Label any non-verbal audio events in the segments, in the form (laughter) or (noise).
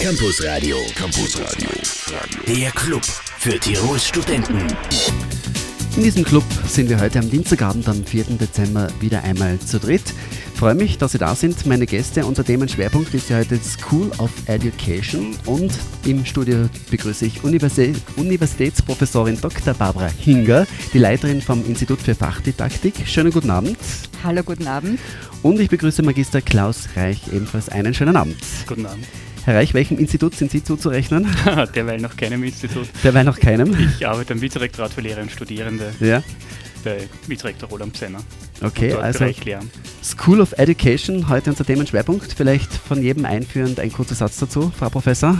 Campus Radio. Campus Radio. Der Club für Tirols Studenten. In diesem Club sind wir heute am Dienstagabend, am 4. Dezember, wieder einmal zu dritt. Freue mich, dass Sie da sind. Meine Gäste unter Themenschwerpunkt ist ja heute School of Education und im Studio begrüße ich Universi Universitätsprofessorin Dr. Barbara Hinger, die Leiterin vom Institut für Fachdidaktik. Schönen guten Abend. Hallo, guten Abend. Und ich begrüße Magister Klaus Reich, ebenfalls einen schönen Abend. Guten Abend. Herr Reich, welchem Institut sind Sie zuzurechnen? (laughs) Derweil noch keinem Institut. Derweil noch keinem? Ich arbeite am Vizerektorat für Lehrer und Studierende Ja. bei Vizerektor Roland Zenner. Okay, also. School of Education, heute unser Themenschwerpunkt. Vielleicht von jedem einführend ein kurzer Satz dazu, Frau Professor.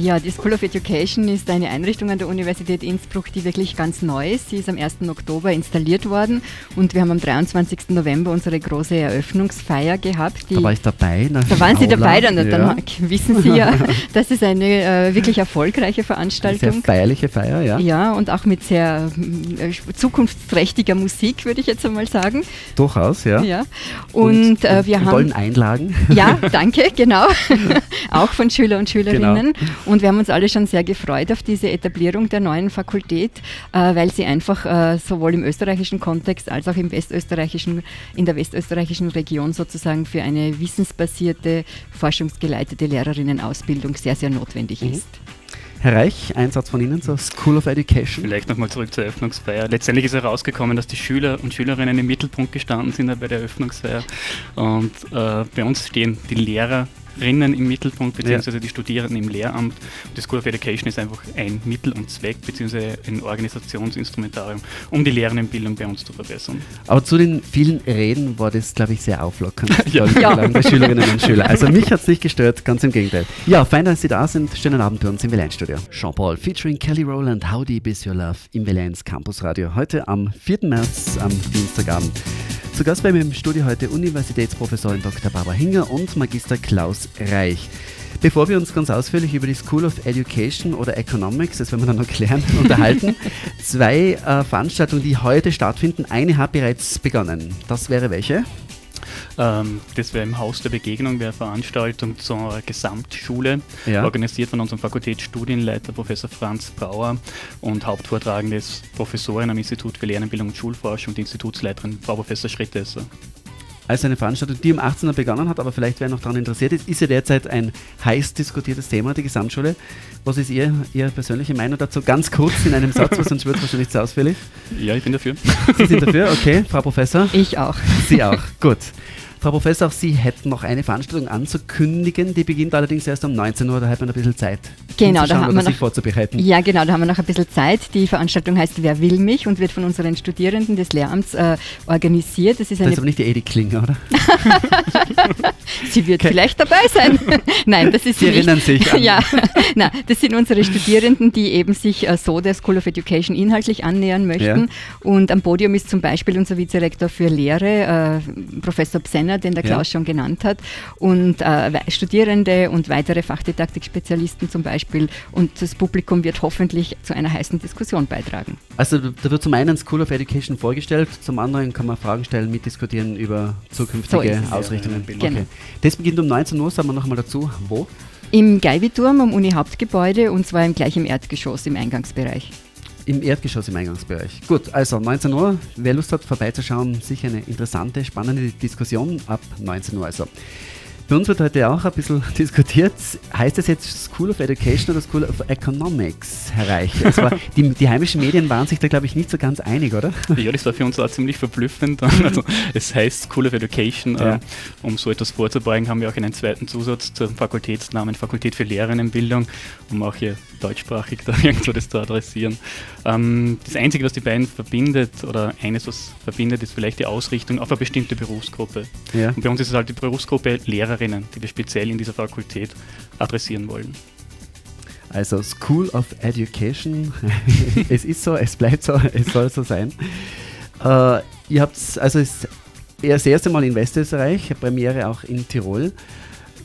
Ja, die School of Education ist eine Einrichtung an der Universität Innsbruck, die wirklich ganz neu ist. Sie ist am 1. Oktober installiert worden und wir haben am 23. November unsere große Eröffnungsfeier gehabt. Da war ich dabei. da waren Sie dabei, dann, dann ja. wissen Sie ja, (laughs) das ist eine äh, wirklich erfolgreiche Sehr Veranstaltung. feierliche Feier, ja. Ja, und auch mit sehr äh, zukunftsträchtiger Musik, würde ich jetzt einmal sagen. Durchaus, ja. Ja. Und, äh, wir in haben. Einlagen. Ja, (laughs) danke, genau. (laughs) auch von Schüler und Schülerinnen. Genau. Und wir haben uns alle schon sehr gefreut auf diese Etablierung der neuen Fakultät, äh, weil sie einfach äh, sowohl im österreichischen Kontext als auch im westösterreichischen, in der westösterreichischen Region sozusagen für eine wissensbasierte, forschungsgeleitete Lehrerinnenausbildung sehr, sehr notwendig Mhm. ist. Herr Reich, ein Satz von Ihnen zur School of Education. Vielleicht nochmal zurück zur Eröffnungsfeier. Letztendlich ist herausgekommen, dass die Schüler und Schülerinnen im Mittelpunkt gestanden sind bei der Eröffnungsfeier. Und äh, bei uns stehen die Lehrerinnen im Mittelpunkt, beziehungsweise die Studierenden im Lehramt. Und die School of Education ist einfach ein Mittel und Zweck, beziehungsweise ein Organisationsinstrumentarium, um die Lehrerendenbildung bei uns zu verbessern. Aber zu den vielen Reden war das, glaube ich, sehr auflockernd. (laughs) Ja. Ja. Der Schülerinnen und Schüler. Also (laughs) mich hat es nicht gestört, ganz im Gegenteil. Ja, fein, dass Sie da sind. Schönen Abend bei uns im Verein-Studio. Jean-Paul featuring Kelly Rowland, How Deep Is Your Love im Vereins Campus Radio. Heute am 4. März, am Dienstagabend. Zu Gast bei mir im Studio heute Universitätsprofessorin Dr. Barbara Hinger und Magister Klaus Reich. Bevor wir uns ganz ausführlich über die School of Education oder Economics, das werden wir dann noch klären, (laughs) unterhalten, zwei äh, Veranstaltungen, die heute stattfinden. Eine hat bereits begonnen. Das wäre welche? Ähm, das wäre im Haus der Begegnung, wäre eine Veranstaltung zur Gesamtschule, Ja. organisiert von unserem Fakultätsstudienleiter Professor Franz Brauer und Hauptvortragende ist Professorin am Institut für Lernbildung und Schulforschung und Institutsleiterin Frau Professor Schrittesser. Also eine Veranstaltung, die um 18 Uhr begonnen hat, aber vielleicht wer noch daran interessiert ist, ist ja derzeit ein heiß diskutiertes Thema, die Gesamtschule. Was ist Ihr, Ihre persönliche Meinung dazu? Ganz kurz in einem Satz, weil sonst wird es wahrscheinlich zu ausführlich. Ja, ich bin dafür. Sie sind dafür, okay, Frau Professor? Ich auch. Sie auch, gut. Frau Professor, auch Sie hätten noch eine Veranstaltung anzukündigen, die beginnt allerdings erst um 19 Uhr, da hat man ein bisschen Zeit. Genau, da haben wir sich noch- vorzubereiten. Ja, genau, da haben wir noch ein bisschen Zeit. Die Veranstaltung heißt Wer will mich und wird von unseren Studierenden des Lehramts äh, organisiert. Das ist Das eine ist aber nicht die Edith Klinger, oder? (laughs) Sie wird vielleicht dabei sein. (laughs) Nein, das ist Sie nicht. erinnern sich (laughs) an- Ja, Nein, das sind unsere Studierenden, die eben sich äh, so der School of Education inhaltlich annähern möchten. Ja. Und am Podium ist zum Beispiel unser Vizerektor für Lehre, äh, Professor Bsenner, den der Ja. Klaus schon genannt hat, und äh, Studierende und weitere Fachdidaktikspezialisten zum Beispiel. Und das Publikum wird hoffentlich zu einer heißen Diskussion beitragen. Also da wird zum einen School of Education vorgestellt, zum anderen kann man Fragen stellen, mitdiskutieren über So zukünftige es. Ausrichtungen. Genau. Okay. Das beginnt um 19 Uhr, sagen wir nochmal dazu. Wo? Im Geiwiturm am Uni-Hauptgebäude und zwar im gleichen Erdgeschoss im Eingangsbereich. Im Erdgeschoss im Eingangsbereich. Gut, also 19 Uhr. Wer Lust hat, vorbeizuschauen, sicher eine interessante, spannende Diskussion ab 19 Uhr. Also. Bei uns wird heute auch ein bisschen (laughs) diskutiert. Heißt es jetzt School of Education oder School of Economics, Herr Reich? (laughs) Die, die heimischen Medien waren sich da, glaube ich, nicht so ganz einig, oder? Ja, das war für uns auch ziemlich verblüffend. (laughs) Also, es heißt School of Education. Ja. Äh, um so etwas vorzubeugen, haben wir auch einen zweiten Zusatz zum Fakultätsnamen Fakultät für Lehrerinnenbildung, um auch hier deutschsprachig da (laughs) irgendwo das zu adressieren. Ähm, das Einzige, was die beiden verbindet, oder eines, was verbindet, ist vielleicht die Ausrichtung auf eine bestimmte Berufsgruppe. Ja. Und bei uns ist es halt die Berufsgruppe Lehrerinnen, die wir speziell in dieser Fakultät adressieren wollen. Also School of Education. (laughs) es ist so, es bleibt so, es soll so sein. Äh, ihr habt also es ist das erste Mal in Westösterreich, Premiere auch in Tirol.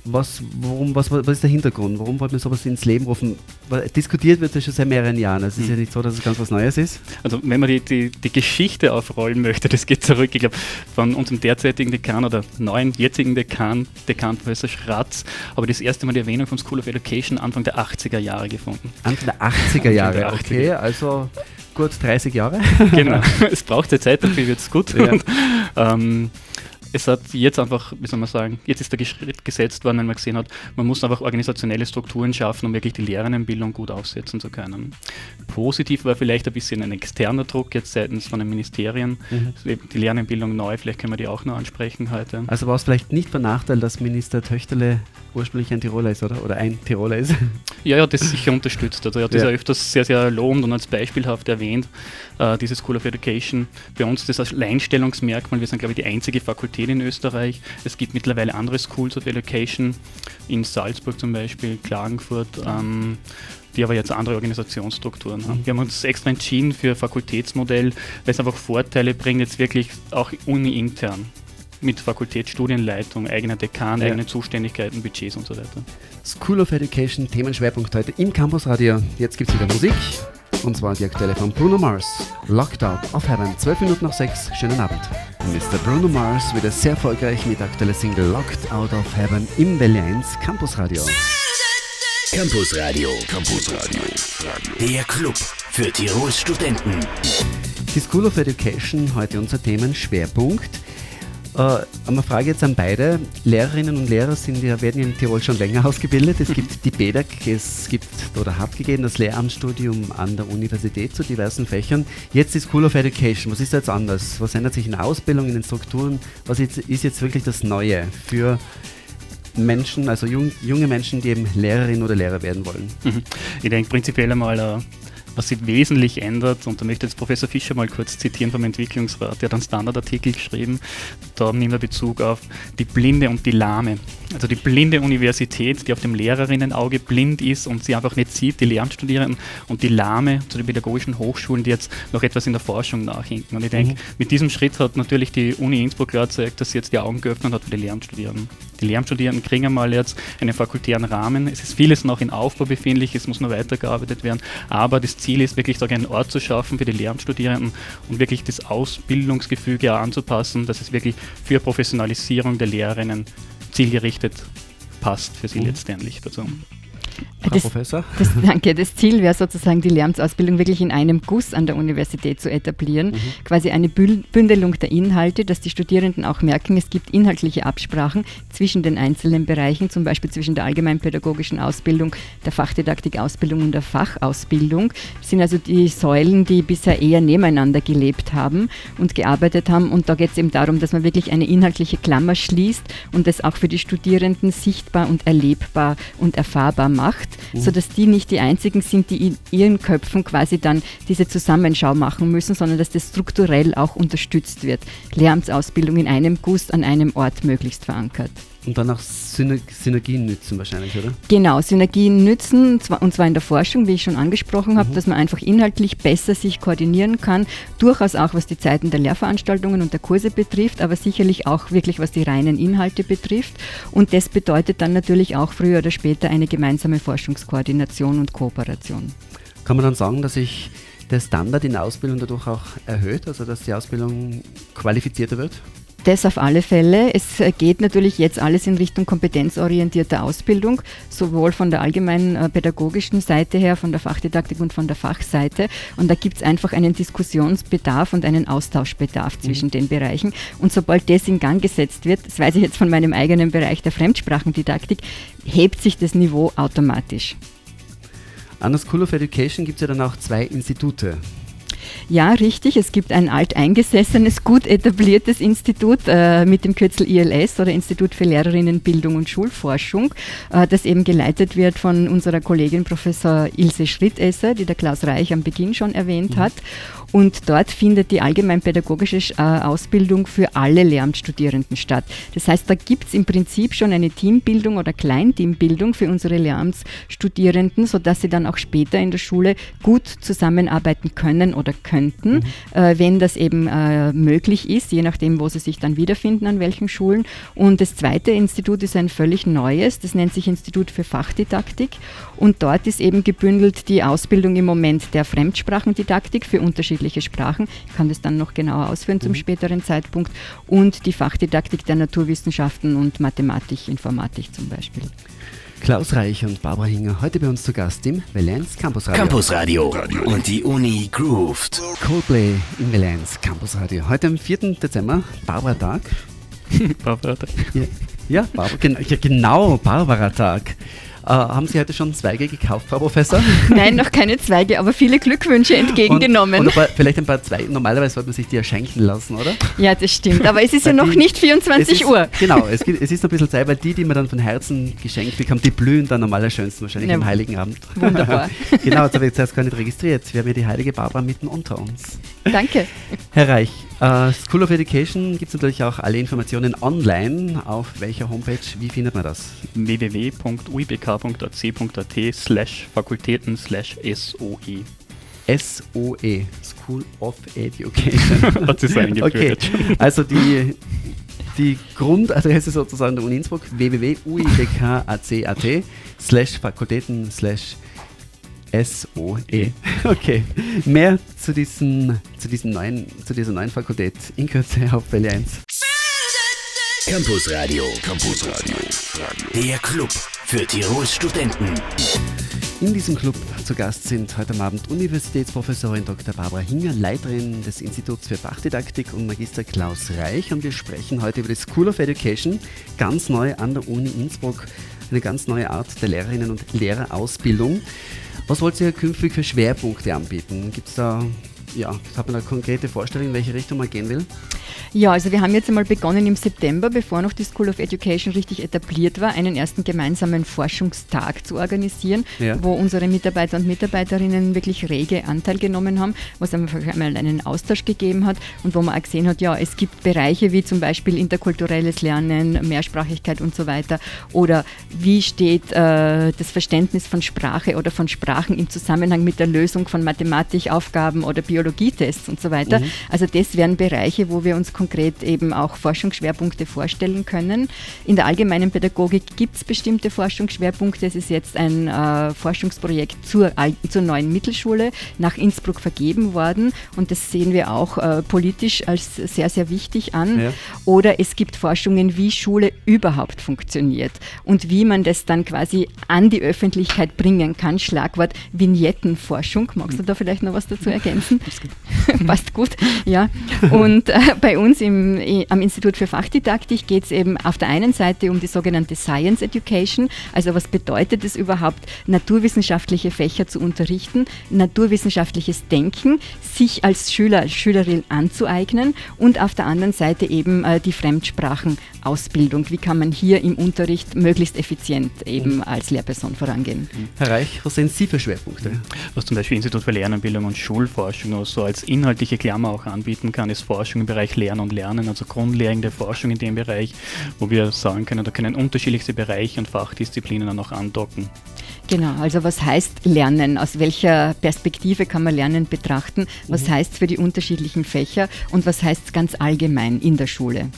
Was, warum, was, was ist der Hintergrund? Warum wollte man sowas ins Leben rufen? Weil diskutiert wird das schon seit mehreren Jahren. Es ist ja nicht so, dass es ganz was Neues ist. Also wenn man die, die, die Geschichte aufrollen möchte, (laughs) das geht zurück, ich glaube, von unserem derzeitigen Dekan oder neuen jetzigen Dekan, Dekan Professor Schratz, aber das erste Mal die Erwähnung von School of Education Anfang der 80er Jahre gefunden. Anfang der 80er Jahre, der 80er. okay, also gut 30 Jahre. genau, (laughs) es braucht ja Zeit, dafür wird es gut. Ja. Und, ähm, es hat jetzt einfach, wie soll man sagen, jetzt ist der Schritt gesetzt worden, wenn man gesehen hat, man muss einfach organisationelle Strukturen schaffen, um wirklich die Lehrerinnenbildung gut aufsetzen zu können. Positiv war vielleicht ein bisschen ein externer Druck jetzt seitens von den Ministerien, mhm. die Lehrerinnenbildung neu, vielleicht können wir die auch noch ansprechen heute. Also war es vielleicht nicht von Nachteil, dass Minister Töchterle ursprünglich ein Tiroler ist, oder? Oder ein Tiroler ist? (laughs) Ja, ja, das sicher unterstützt. Also er hat das ja. ja öfters sehr, sehr lobend und als beispielhaft erwähnt, äh, diese School of Education. Bei uns ist das Alleinstellungsmerkmal. Wir sind, glaube ich, die einzige Fakultät in Österreich. Es gibt mittlerweile andere Schools of Education, in Salzburg zum Beispiel, Klagenfurt. Ähm, die aber jetzt andere Organisationsstrukturen haben. Wir haben uns extra entschieden für Fakultätsmodell, weil es einfach Vorteile bringt, jetzt wirklich auch uni-intern mit Fakultätsstudienleitung, eigener Dekan, ja. eigenen Zuständigkeiten, Budgets und so weiter. School of Education, Themenschwerpunkt heute im Campusradio. Jetzt gibt es wieder Musik. Und zwar die aktuelle von Bruno Mars, Locked Out of Heaven. 12 Minuten nach 6, schönen Abend. Mr. Bruno Mars wieder sehr erfolgreich mit der aktuellen Single Locked Out of Heaven im Welle 1 Campusradio. Campusradio. Campusradio. Der Club für Tirols Studenten. Die School of Education, heute unser Themenschwerpunkt. Äh, eine Frage jetzt an beide. Lehrerinnen und Lehrer sind werden in Tirol schon länger (laughs) ausgebildet. Es gibt die BEDAG, es gibt oder hat gegeben das Lehramtsstudium an der Universität zu diversen Fächern. Jetzt die School of Education. Was ist da jetzt anders? Was ändert sich in der Ausbildung, in den Strukturen? Was ist, ist jetzt wirklich das Neue für Menschen, also jung, junge Menschen, die eben Lehrerin oder Lehrer werden wollen? Mhm. Ich denke prinzipiell einmal, äh, was sich wesentlich ändert, und da möchte jetzt Professor Fischer mal kurz zitieren vom Entwicklungsrat, der hat einen Standardartikel geschrieben, da nimmt er Bezug auf die Blinde und die Lahme. Also die blinde Universität, die auf dem Lehrerinnenauge blind ist und sie einfach nicht sieht, die Lehramtsstudierenden und die Lahme zu den pädagogischen Hochschulen, die jetzt noch etwas in der Forschung nachhinken. Und ich denke, mhm. mit diesem Schritt hat natürlich die Uni Innsbruck klar gezeigt, dass sie jetzt die Augen geöffnet hat für die Lehramtsstudierenden. Die Lehramtsstudierenden kriegen einmal jetzt einen fakultären Rahmen. Es ist vieles noch in Aufbau befindlich, es muss noch weitergearbeitet werden, aber das Ziel ist wirklich, sage einen Ort zu schaffen für die Lehramtsstudierenden und wirklich das Ausbildungsgefüge anzupassen, dass es wirklich für Professionalisierung der Lehrerinnen zielgerichtet passt für sie mhm. letztendlich dazu. Frau das, Professor? Das, danke. Das Ziel wäre sozusagen, die Lehramtsausbildung wirklich in einem Guss an der Universität zu etablieren. Mhm. Quasi eine Bündelung der Inhalte, dass die Studierenden auch merken, es gibt inhaltliche Absprachen zwischen den einzelnen Bereichen, zum Beispiel zwischen der allgemeinpädagogischen Ausbildung, der Fachdidaktik-Ausbildung und der Fachausbildung. Das sind also die Säulen, die bisher eher nebeneinander gelebt haben und gearbeitet haben. Und da geht es eben darum, dass man wirklich eine inhaltliche Klammer schließt und das auch für die Studierenden sichtbar und erlebbar und erfahrbar macht sodass die nicht die einzigen sind, die in ihren Köpfen quasi dann diese Zusammenschau machen müssen, sondern dass das strukturell auch unterstützt wird. Lehramtsausbildung in einem Guss an einem Ort möglichst verankert. Und dann auch Synergien nützen wahrscheinlich, oder? Genau, Synergien nützen, und zwar in der Forschung, wie ich schon angesprochen habe, mhm. dass man einfach inhaltlich besser sich koordinieren kann, durchaus auch was die Zeiten der Lehrveranstaltungen und der Kurse betrifft, aber sicherlich auch wirklich was die reinen Inhalte betrifft. Und das bedeutet dann natürlich auch früher oder später eine gemeinsame Forschungskoordination und Kooperation. Kann man dann sagen, dass sich der Standard in der Ausbildung dadurch auch erhöht, also dass die Ausbildung qualifizierter wird? Das auf alle Fälle. Es geht natürlich jetzt alles in Richtung kompetenzorientierter Ausbildung, sowohl von der allgemeinen äh, pädagogischen Seite her, von der Fachdidaktik und von der Fachseite. Und da gibt es einfach einen Diskussionsbedarf und einen Austauschbedarf zwischen mhm. den Bereichen. Und sobald das in Gang gesetzt wird, das weiß ich jetzt von meinem eigenen Bereich der Fremdsprachendidaktik, hebt sich das Niveau automatisch. An der School of Education gibt es ja dann auch zwei Institute. Ja, richtig. Es gibt ein alteingesessenes, gut etabliertes Institut äh, mit dem Kürzel ILS oder Institut für Lehrerinnenbildung und Schulforschung, äh, das eben geleitet wird von unserer Kollegin Professor Ilse Schrittesser, die der Klaus Reich am Beginn schon erwähnt mhm. hat. Und dort findet die allgemeinpädagogische äh, Ausbildung für alle Lehramtsstudierenden statt. Das heißt, da gibt es im Prinzip schon eine Teambildung oder Kleinteambildung für unsere Lehramtsstudierenden, sodass sie dann auch später in der Schule gut zusammenarbeiten können oder könnten, mhm. äh, wenn das eben äh, möglich ist, je nachdem, wo sie sich dann wiederfinden, an welchen Schulen. Und das zweite Institut ist ein völlig neues, das nennt sich Institut für Fachdidaktik. Und dort ist eben gebündelt die Ausbildung im Moment der Fremdsprachendidaktik für unterschiedliche Sprachen. Ich kann das dann noch genauer ausführen zum mhm. späteren Zeitpunkt. Und die Fachdidaktik der Naturwissenschaften und Mathematik, Informatik zum Beispiel. Klaus Reich und Barbara Hinger heute bei uns zu Gast im Valenz Campus Radio. Campus Radio und die Uni grooved. Coldplay im Valenz Campus Radio. Heute am 4. Dezember, Barbara Tag. (laughs) Barbara Tag. Ja, ja, Barbara, ja genau, Barbara Tag. Äh, haben Sie heute schon Zweige gekauft, Frau Professor? (laughs) Nein, noch keine Zweige, aber viele Glückwünsche entgegengenommen. Und, und ein paar, vielleicht ein paar Zweige. Normalerweise sollte man sich die ja schenken lassen, oder? Ja, das stimmt. Aber es ist (laughs) ja noch die, nicht 24 ist, Uhr. Genau, es, es ist noch ein bisschen Zeit, weil die, die man dann von Herzen geschenkt bekommt, die blühen dann am allerschönsten wahrscheinlich ja, am Heiligen Abend. Wunderbar. (laughs) genau, das habe ich zuerst gar nicht registriert. Wir haben ja die heilige Barbara mitten unter uns. Danke. Herr Reich, Uh, School of Education gibt es natürlich auch alle Informationen online. Auf welcher Homepage? Wie findet man das? www.uibk.ac.at slash Fakultäten slash SOE. SOE, School of Education. (laughs) Hat sich Okay, also die, die Grundadresse sozusagen der Uni Innsbruck www.uibk.ac.at slash Fakultäten slash SOE. (laughs) Okay. Mehr zu, diesen, zu, diesen neuen, zu dieser neuen Fakultät in Kürze auf Welle 1. Campus Radio. Campus Radio. Der Club für Tirols Studenten. In diesem Club zu Gast sind heute Abend Universitätsprofessorin Dr. Barbara Hinger, Leiterin des Instituts für Fachdidaktik und Magister Klaus Reich und wir sprechen heute über die School of Education, ganz neu an der Uni Innsbruck, eine ganz neue Art der Lehrerinnen und Lehrerausbildung. Was wollt ihr künftig für Schwerpunkte anbieten? Gibt es da ja, hat man eine konkrete Vorstellung, in welche Richtung man gehen will? Ja, also wir haben jetzt einmal begonnen im September, bevor noch die School of Education richtig etabliert war, einen ersten gemeinsamen Forschungstag zu organisieren, ja. wo unsere Mitarbeiter und Mitarbeiterinnen wirklich rege Anteil genommen haben, wo es einfach einmal einen Austausch gegeben hat und wo man auch gesehen hat, ja, es gibt Bereiche wie zum Beispiel interkulturelles Lernen, Mehrsprachigkeit und so weiter oder wie steht äh, das Verständnis von Sprache oder von Sprachen im Zusammenhang mit der Lösung von Mathematikaufgaben oder Biologie Biologietests und so weiter. Mhm. Also das wären Bereiche, wo wir uns konkret eben auch Forschungsschwerpunkte vorstellen können. In der allgemeinen Pädagogik gibt es bestimmte Forschungsschwerpunkte. Es ist jetzt ein äh, Forschungsprojekt zur, zur neuen Mittelschule nach Innsbruck vergeben worden und das sehen wir auch äh, politisch als sehr, sehr wichtig an. Ja. Oder es gibt Forschungen, wie Schule überhaupt funktioniert und wie man das dann quasi an die Öffentlichkeit bringen kann. Schlagwort Vignettenforschung. Magst du da vielleicht noch was dazu ergänzen? (laughs) (laughs) Passt gut, ja. Und äh, bei uns im, am Institut für Fachdidaktik geht es eben auf der einen Seite um die sogenannte Science Education, also was bedeutet es überhaupt, naturwissenschaftliche Fächer zu unterrichten, naturwissenschaftliches Denken, sich als Schüler, als Schülerin anzueignen und auf der anderen Seite eben äh, die Fremdsprachenausbildung. Wie kann man hier im Unterricht möglichst effizient eben als Lehrperson vorangehen? Herr Reich, was sind Sie für Schwerpunkte? Was zum Beispiel Institut für Lernanbildung und Schulforschung nur so als inhaltliche Klammer auch anbieten kann, ist Forschung im Bereich Lernen und Lernen, also grundlegende Forschung in dem Bereich, wo wir sagen können, da können unterschiedlichste Bereiche und Fachdisziplinen dann auch andocken. Genau, also was heißt Lernen? Aus welcher Perspektive kann man Lernen betrachten? Was mhm. heißt für die unterschiedlichen Fächer und was heißt ganz allgemein in der Schule?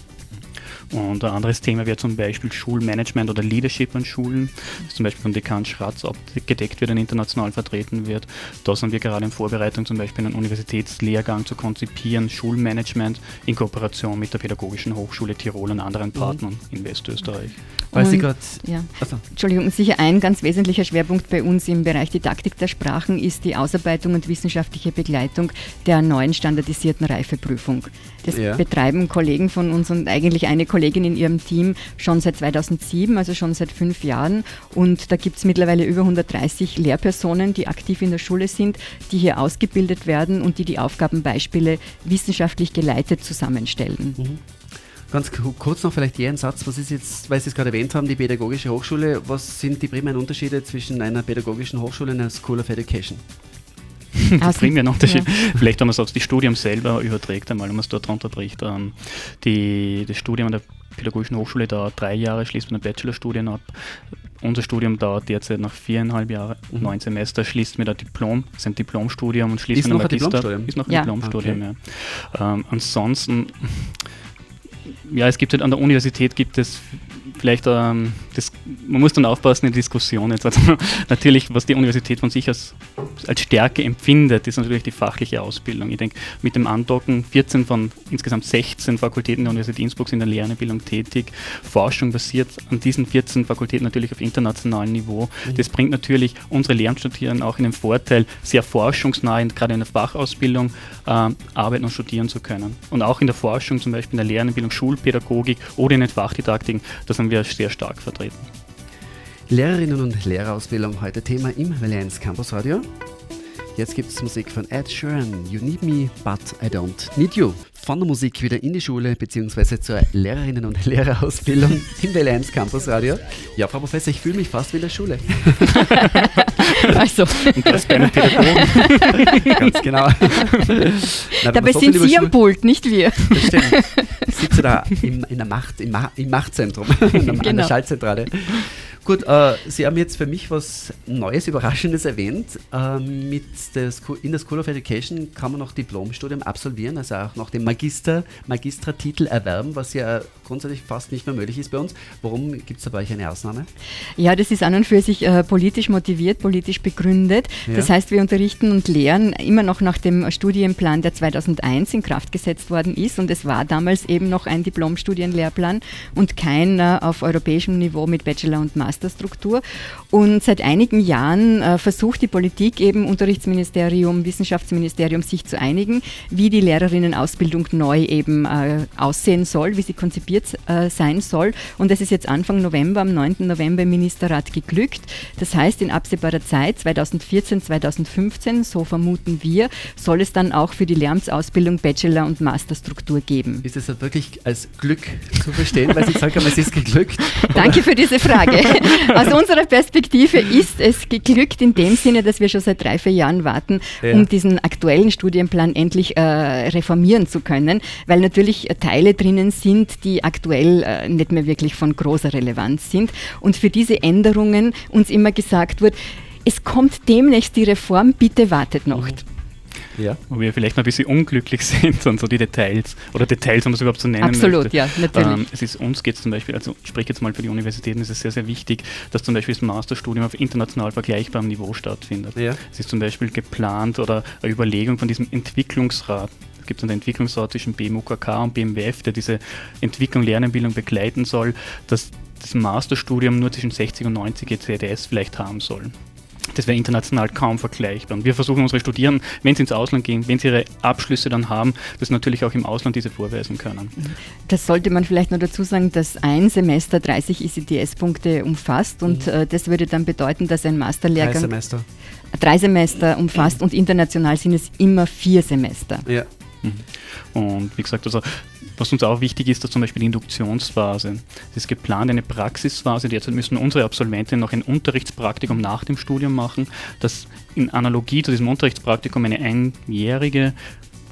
Und ein anderes Thema wäre zum Beispiel Schulmanagement oder Leadership an Schulen, das zum Beispiel von Dekan Schratz abgedeckt wird und international vertreten wird. Da sind wir gerade in Vorbereitung, zum Beispiel einen Universitätslehrgang zu konzipieren, Schulmanagement in Kooperation mit der Pädagogischen Hochschule Tirol und anderen mhm. Partnern mhm. in Westösterreich. Weil Sie gerade. Ja. Also. Entschuldigung, sicher ein ganz wesentlicher Schwerpunkt bei uns im Bereich Didaktik der Sprachen ist die Ausarbeitung und wissenschaftliche Begleitung der neuen standardisierten Reifeprüfung. Das ja. betreiben Kollegen von uns und eigentlich eine Kollegin in ihrem Team schon seit 2007, also schon seit fünf Jahren. Und da gibt es mittlerweile über 130 Lehrpersonen, die aktiv in der Schule sind, die hier ausgebildet werden und die die Aufgabenbeispiele wissenschaftlich geleitet zusammenstellen. Mhm. Ganz kurz noch vielleicht jeden Satz, was ist jetzt, weil Sie es gerade erwähnt haben, die Pädagogische Hochschule, was sind die primären Unterschiede zwischen einer pädagogischen Hochschule und einer School of Education? Der primäre Unterschied. Ja. (laughs) Vielleicht, wenn man es auf die Studium selber überträgt, einmal, wenn man es dort runterbricht. Ähm, die, das Studium an der Pädagogischen Hochschule dauert drei Jahre, schließt man einen Bachelorstudien ab. unser Studium dauert derzeit nach viereinhalb Jahren, mhm. neun Semester, schließt mit ein Diplom, ist ein Diplomstudium und schließt ist mit einem Magister. Ist noch ein ja. Diplomstudium, okay. ja. Ähm, ansonsten, ja, es gibt halt an der Universität gibt es vielleicht, ähm, das, man muss dann aufpassen in der Diskussion jetzt. Also (laughs) natürlich, was die Universität von sich als, als Stärke empfindet, ist natürlich die fachliche Ausbildung. Ich denke, mit dem Andocken 14 von insgesamt 16 Fakultäten der Universität Innsbruck sind in der Lehrerbildung tätig. Forschung basiert an diesen 14 Fakultäten natürlich auf internationalem Niveau. Mhm. Das bringt natürlich unsere Lehramtsstudierenden auch in den Vorteil, sehr forschungsnah, gerade in der Fachausbildung, äh, arbeiten und studieren zu können. Und auch in der Forschung, zum Beispiel in der Lehrerbildung, Schulpädagogik oder in den Fachdidaktiken, sind wir sehr stark vertreten. Lehrerinnen und Lehrerausbildung heute Thema im Valenz Campus Radio. Jetzt gibt es Musik von Ed Sheeran, You Need Me, But I Don't Need You. Von der Musik wieder in die Schule bzw. zur Lehrerinnen- und Lehrerausbildung (laughs) im Valenz Campus Radio. Ja, Frau Professor, ich fühle mich fast wie in der Schule. (laughs) also. Und das bei einem Pädagogen. Ganz genau. (laughs) Na, Dabei so sind Sie am Pult, nicht wir. Das stimmt. Sitze da im, in der Macht, im, Ma im Machtzentrum, (laughs) an der genau. Schaltzentrale. Gut, äh, Sie haben jetzt für mich was Neues, Überraschendes erwähnt. Äh, mit der School, in der School of Education kann man noch Diplomstudium absolvieren, also auch noch den Magister, Magistratitel erwerben, was ja grundsätzlich fast nicht mehr möglich ist bei uns. Warum gibt es da bei euch eine Ausnahme? Ja, das ist an und für sich äh, politisch motiviert, politisch begründet. Ja. Das heißt, wir unterrichten und lehren immer noch nach dem Studienplan, der 2001 in Kraft gesetzt worden ist. Und es war damals eben noch ein Diplomstudienlehrplan und kein äh, auf europäischem Niveau mit Bachelor und Master. Masterstruktur. Und seit einigen Jahren äh, versucht die Politik eben, Unterrichtsministerium, Wissenschaftsministerium, sich zu einigen, wie die Lehrerinnenausbildung neu eben äh, aussehen soll, wie sie konzipiert äh, sein soll. Und das ist jetzt Anfang November, am 9. November im Ministerrat geglückt. Das heißt, in absehbarer Zeit, 2014, 2015, so vermuten wir, soll es dann auch für die Lehramtsausbildung Bachelor- und Masterstruktur geben. Ist es wirklich als Glück zu verstehen, weil Sie gesagt haben, es ist geglückt? Danke für diese Frage. (laughs) (laughs) Aus unserer Perspektive ist es geglückt in dem Sinne, dass wir schon seit drei, vier Jahren warten, ja. um diesen aktuellen Studienplan endlich äh, reformieren zu können, weil natürlich Teile drinnen sind, die aktuell äh, nicht mehr wirklich von großer Relevanz sind. Und für diese Änderungen uns immer gesagt wird, es kommt demnächst die Reform, bitte wartet noch. Mhm. Ja. Wo wir vielleicht noch ein bisschen unglücklich (laughs) sind und so die Details oder Details, um es überhaupt zu nennen. Absolut, möchte. ja, natürlich. Ähm, es ist uns geht es zum Beispiel, also ich spreche jetzt mal für die Universitäten, ist es sehr, sehr wichtig, dass zum Beispiel das Masterstudium auf international vergleichbarem Niveau stattfindet. Ja. Es ist zum Beispiel geplant oder eine Überlegung von diesem Entwicklungsrat, Es gibt einen Entwicklungsrat zwischen BMUKK und BMWF, der diese Entwicklung, Lernentwicklung begleiten soll, dass das Masterstudium nur zwischen 60 und 90 ECDS vielleicht haben soll. Das wäre international kaum vergleichbar. Und wir versuchen unsere Studierenden, wenn sie ins Ausland gehen, wenn sie ihre Abschlüsse dann haben, dass natürlich auch im Ausland diese vorweisen können. Das sollte man vielleicht noch dazu sagen, dass ein Semester 30 ICTS-Punkte umfasst und mhm. äh, das würde dann bedeuten, dass ein Masterlehrgang drei Semester, drei Semester umfasst mhm. und international sind es immer vier Semester. Ja. Mhm. Und wie gesagt, also was uns auch wichtig ist, dass zum Beispiel die Induktionsphase. Es ist geplant eine Praxisphase. Derzeit müssen unsere Absolventen noch ein Unterrichtspraktikum nach dem Studium machen, das in Analogie zu diesem Unterrichtspraktikum eine einjährige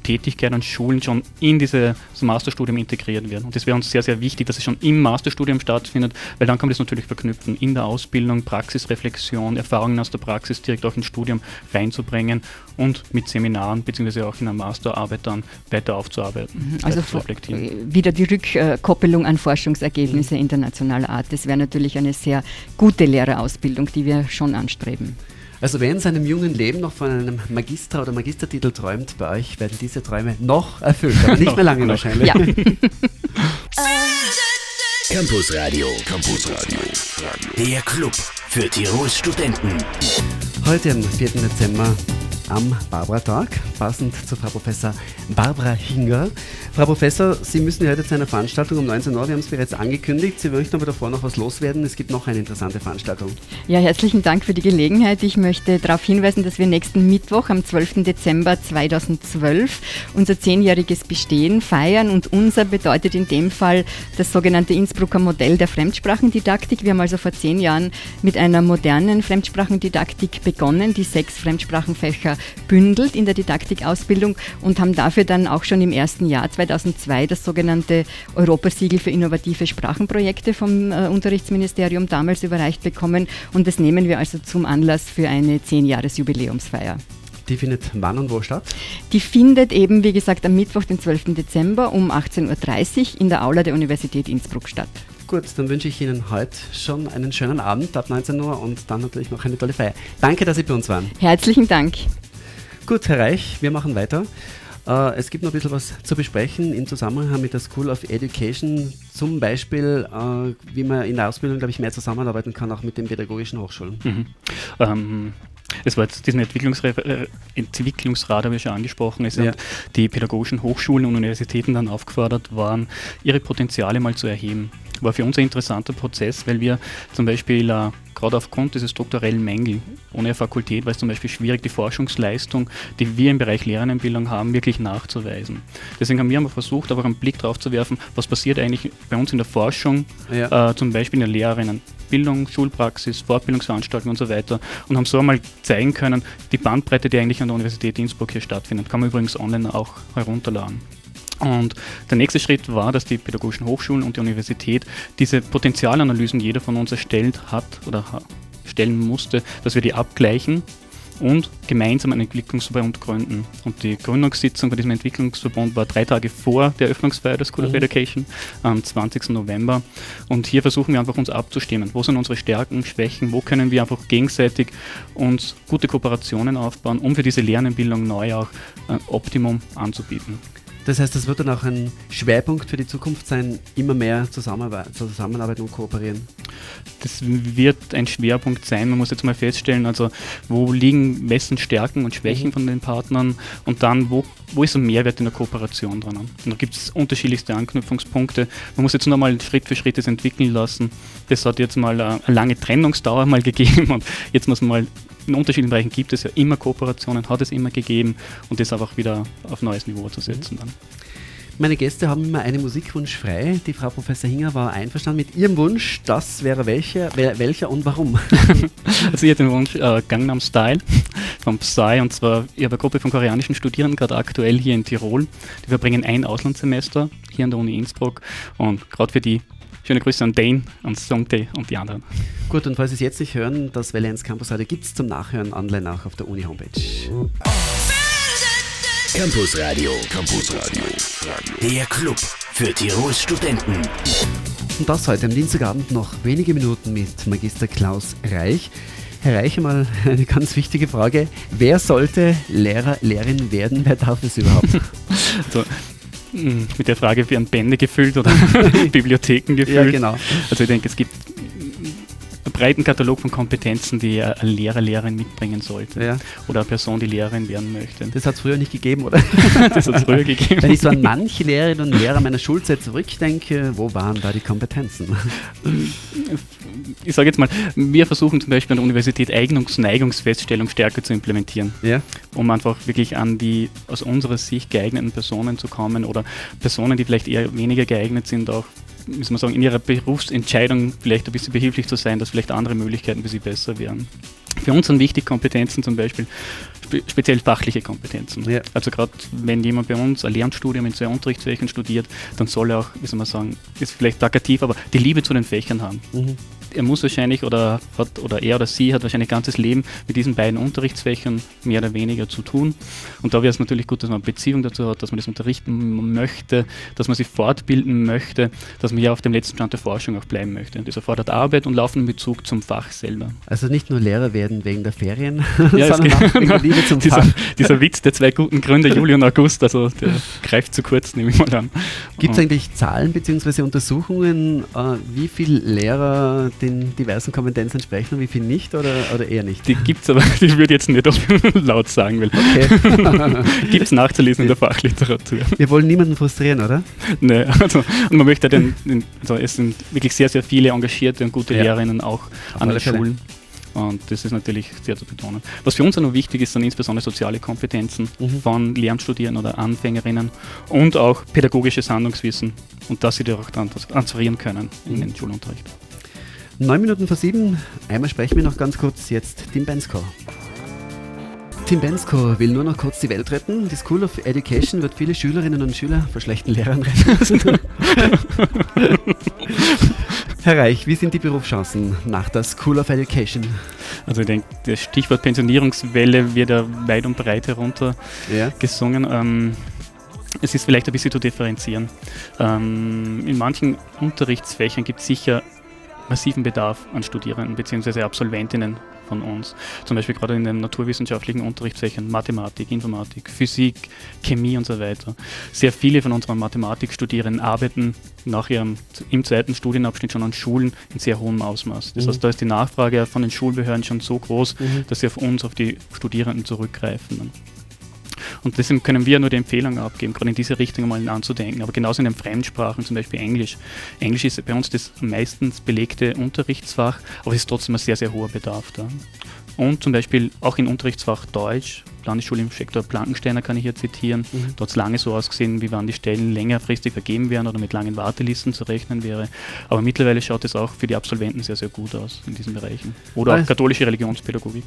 Tätigkeit an Schulen schon in dieses Masterstudium integriert werden. Und das wäre uns sehr, sehr wichtig, dass es schon im Masterstudium stattfindet, weil dann kann man das natürlich verknüpfen, in der Ausbildung, Praxisreflexion, Erfahrungen aus der Praxis direkt auch ins Studium reinzubringen und mit Seminaren bzw. auch in der Masterarbeit dann weiter aufzuarbeiten. Mhm. Also zu reflektieren. wieder die Rückkoppelung an Forschungsergebnisse mhm. internationaler Art. Das wäre natürlich eine sehr gute Lehrerausbildung, die wir schon anstreben. Also wer in seinem jungen Leben noch von einem Magister- oder Magistertitel träumt, bei euch werden diese Träume noch erfüllt, aber (laughs) nicht mehr lange wahrscheinlich. Ja. (laughs) Campus Radio. Campus Radio. Der Club für Tirols Studenten. Heute am 4. Dezember am Barbara-Tag, passend zu Frau Professor Barbara Hinger. Frau Professor, Sie müssen heute zu einer Veranstaltung um 19 Uhr, wir haben es bereits angekündigt. Sie möchten aber davor noch was loswerden. Es gibt noch eine interessante Veranstaltung. Ja, herzlichen Dank für die Gelegenheit. Ich möchte darauf hinweisen, dass wir nächsten Mittwoch, am 12. Dezember 2012, unser zehnjähriges Bestehen feiern. Und unser bedeutet in dem Fall das sogenannte Innsbrucker Modell der Fremdsprachendidaktik. Wir haben also vor zehn Jahren mit einer modernen Fremdsprachendidaktik begonnen, die sechs Fremdsprachenfächer bündelt in der Didaktikausbildung und haben dafür dann auch schon im ersten Jahr 2002 das sogenannte Europasiegel für innovative Sprachenprojekte vom äh, Unterrichtsministerium damals überreicht bekommen und das nehmen wir also zum Anlass für eine 10-Jahres-Jubiläumsfeier. Die findet wann und wo statt? Die findet eben, wie gesagt, am Mittwoch, den 12. Dezember um 18.30 Uhr in der Aula der Universität Innsbruck statt. Gut, dann wünsche ich Ihnen heute schon einen schönen Abend ab 19 Uhr und dann natürlich noch eine tolle Feier. Danke, dass Sie bei uns waren. Herzlichen Dank. Gut, Herr Reich, wir machen weiter. Äh, es gibt noch ein bisschen was zu besprechen im Zusammenhang mit der School of Education, zum Beispiel, äh, wie man in der Ausbildung, glaube ich, mehr zusammenarbeiten kann, auch mit den pädagogischen Hochschulen. Mhm. Ähm, es war jetzt diesen Entwicklungsrat, äh, Entwicklungsrat habe ich schon angesprochen, es sind ja. die pädagogischen Hochschulen und Universitäten dann aufgefordert worden, ihre Potenziale mal zu erheben. War für uns ein interessanter Prozess, weil wir zum Beispiel äh, gerade aufgrund dieses strukturellen Mängel ohne Fakultät war es zum Beispiel schwierig, die Forschungsleistung, die wir im Bereich Lehrenbildung haben, wirklich nachzuweisen. Deswegen haben wir aber versucht, einfach einen Blick darauf zu werfen, was passiert eigentlich bei uns in der Forschung, ja. äh, zum Beispiel in der Lehrerinnenbildung, Schulpraxis, Fortbildungsveranstaltungen und so weiter und haben so einmal zeigen können, die Bandbreite, die eigentlich an der Universität Innsbruck hier stattfindet, kann man übrigens online auch herunterladen. Und der nächste Schritt war, dass die pädagogischen Hochschulen und die Universität diese Potenzialanalysen jeder von uns erstellt hat oder stellen musste, dass wir die abgleichen und gemeinsam einen Entwicklungsverbund gründen. Und die Gründungssitzung von diesem Entwicklungsverbund war drei Tage vor der Eröffnungsfeier der School mhm. of Education am 20. November. Und hier versuchen wir einfach uns abzustimmen. Wo sind unsere Stärken, Schwächen? Wo können wir einfach gegenseitig uns gute Kooperationen aufbauen, um für diese Lernbildung neu auch ein Optimum anzubieten? Das heißt, das wird dann auch ein Schwerpunkt für die Zukunft sein, immer mehr zusammenarbeiten und kooperieren. Das wird ein Schwerpunkt sein. Man muss jetzt mal feststellen, also wo liegen wessen Stärken und Schwächen mhm. von den Partnern und dann, wo, wo ist ein Mehrwert in der Kooperation dran. Und da gibt es unterschiedlichste Anknüpfungspunkte. Man muss jetzt nur mal Schritt für Schritt das entwickeln lassen. Das hat jetzt mal eine lange Trennungsdauer mal (laughs) gegeben und jetzt muss man mal in unterschiedlichen Bereichen gibt es ja immer Kooperationen, hat es immer gegeben und das einfach wieder auf neues Niveau zu setzen dann. Meine Gäste haben immer einen Musikwunsch frei. Die Frau Professor Hinger war einverstanden mit ihrem Wunsch. Das wäre welcher, welcher und warum? (laughs) also ich hatte den Wunsch äh, Gangnam Style vom Psy und zwar ich habe eine Gruppe von koreanischen Studierenden gerade aktuell hier in Tirol. Die verbringen ein Auslandssemester hier an der Uni Innsbruck und gerade für die Schöne Grüße an Dane, an Songte und die anderen. Gut, und falls Sie es jetzt nicht hören, das Valenz Campus Radio gibt es zum Nachhören online auch auf der Uni-Homepage. Campus Radio. Campus Radio. Der Club für Tirols Studenten. Und das heute am Dienstagabend noch wenige Minuten mit Magister Klaus Reich. Herr Reich, mal eine ganz wichtige Frage. Wer sollte Lehrer, Lehrerin werden? Wer darf es überhaupt? (laughs) (laughs) also, mit der Frage, werden Bände gefüllt oder (laughs) Bibliotheken gefüllt? Ja, genau. Also ich denke, es gibt breiten Katalog von Kompetenzen, die ein Lehrer, Lehrerin mitbringen sollte. Ja. Oder eine Person, die Lehrerin werden möchte. Das hat es früher nicht gegeben, oder? (laughs) das hat es früher (laughs) gegeben. Wenn ich so an manche Lehrerinnen und Lehrer meiner Schulzeit zurückdenke, wo waren da die Kompetenzen? (laughs) ich sage jetzt mal, wir versuchen zum Beispiel an der Universität Eignungs- Neigungsfeststellung stärker zu implementieren, ja. um einfach wirklich an die aus unserer Sicht geeigneten Personen zu kommen oder Personen, die vielleicht eher weniger geeignet sind, auch muss man sagen, in ihrer Berufsentscheidung vielleicht ein bisschen behilflich zu sein, dass vielleicht andere Möglichkeiten für sie besser wären. Für uns sind wichtig Kompetenzen zum Beispiel, speziell fachliche Kompetenzen. Ja. Also gerade wenn jemand bei uns ein Lehramtsstudium in zwei Unterrichtsfächern studiert, dann soll er auch, wie soll man sagen, ist vielleicht plakativ, aber die Liebe zu den Fächern haben. Mhm er muss wahrscheinlich oder hat oder er oder sie hat wahrscheinlich ganzes Leben mit diesen beiden Unterrichtsfächern mehr oder weniger zu tun. Und da wäre es natürlich gut, dass man eine Beziehung dazu hat, dass man das unterrichten möchte, dass man sich fortbilden möchte, dass man ja auf dem letzten Stand der Forschung auch bleiben möchte. Und das erfordert Arbeit und laufenden Bezug zum Fach selber. Also nicht nur Lehrer werden wegen der Ferien, (laughs) ja, sondern auch wegen der Liebe zum dieser, Fach. Dieser Witz der zwei guten Gründe, Juli und August, also der (laughs) greift zu kurz, nehme ich mal an. Gibt es eigentlich Zahlen bzw. Untersuchungen, äh, wie viele Lehrer den diversen Kompetenzen entsprechen und wie viel nicht oder, oder eher nicht? Die gibt es, aber (laughs) ich würde jetzt nicht (laughs) laut sagen, weil okay. (laughs) gibt es nachzulesen in der Fachliteratur. Wir wollen niemanden frustrieren, oder? Nee, also und man möchte den, den, also es sind wirklich sehr, sehr viele engagierte und gute ja. Lehrerinnen auch an den Schulen. Und das ist natürlich sehr zu betonen. Was für uns auch noch wichtig ist, sind insbesondere soziale Kompetenzen mhm. von Lehramtsstudierenden oder Anfängerinnen und auch pädagogisches Handlungswissen und dass sie die auch dann transferieren können in den Schulunterricht. Neun Minuten vor sieben. Einmal sprechen wir noch ganz kurz jetzt Tim Bensko. Tim Bensko will nur noch kurz die Welt retten. Die School of Education wird viele Schülerinnen und Schüler vor schlechten Lehrern retten. (laughs) Herr Reich, wie sind die Berufschancen nach der School of Education? Also ich denke, das Stichwort Pensionierungswelle wird ja weit und breit herunter ja. gesungen. Ähm, es ist vielleicht ein bisschen zu differenzieren. Ähm, in manchen Unterrichtsfächern gibt es sicher massiven Bedarf an Studierenden bzw. Absolventinnen von uns. Zum Beispiel gerade in den naturwissenschaftlichen Unterrichtsfächern Mathematik, Informatik, Physik, Chemie und so weiter. Sehr viele von unseren Mathematikstudierenden arbeiten nach ihrem im zweiten Studienabschnitt schon an Schulen in sehr hohem Ausmaß. Das mhm. heißt, da ist die Nachfrage von den Schulbehörden schon so groß, mhm. dass sie auf uns, auf die Studierenden zurückgreifen. Und deswegen können wir nur die Empfehlung abgeben, gerade in diese Richtung mal anzudenken. Aber genauso in den Fremdsprachen, zum Beispiel Englisch. Englisch ist bei uns das meistens belegte Unterrichtsfach, aber es ist trotzdem ein sehr, sehr hoher Bedarf da. Und zum Beispiel auch im Unterrichtsfach Deutsch, Landesschule im Sektor Blankensteiner kann ich hier zitieren. Mhm. Dort hat es lange so ausgesehen, wie wann die Stellen längerfristig vergeben werden oder mit langen Wartelisten zu rechnen wäre. Aber mittlerweile schaut es auch für die Absolventen sehr, sehr gut aus in diesen Bereichen. Oder also, auch katholische Religionspädagogik.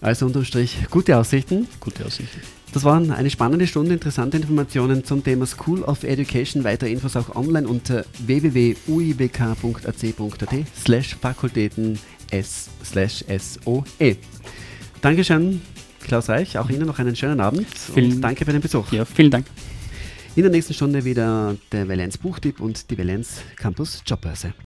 Also unterm Strich gute Aussichten. Gute Aussichten. Das waren eine spannende Stunde, interessante Informationen zum Thema School of Education. Weitere Infos auch online unter www.uibk.ac.at slash Fakultäten S slash SOE. Dankeschön, Klaus Reich. Auch Ihnen noch einen schönen Abend. Vielen, und danke für den Besuch. Ja, vielen Dank. In der nächsten Stunde wieder der Valenz Buchtipp und die Valenz Campus Jobbörse.